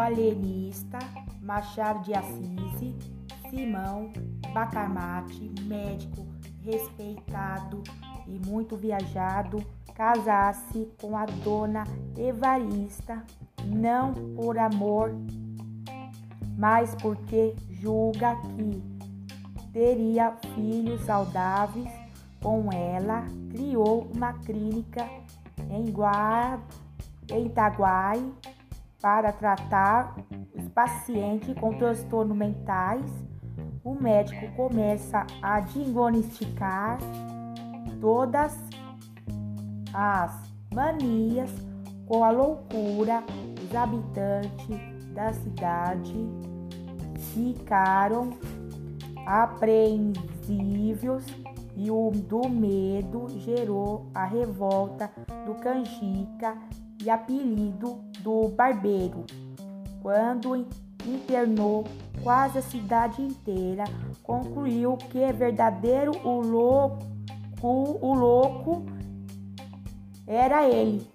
alienista, Machado de Assis, Simão Bacamarte, médico respeitado e muito viajado, casasse com a dona Evarista, não por amor, mas porque julga que teria filhos saudáveis. Com ela, criou uma clínica em, Gua... em Itaguai para tratar os pacientes com transtornos mentais. O médico começa a diagnosticar todas as manias com a loucura. Os habitantes da cidade ficaram apreensivos e o do medo gerou a revolta do canjica e apelido do barbeiro. Quando internou quase a cidade inteira, concluiu que é verdadeiro o louco, o louco era ele.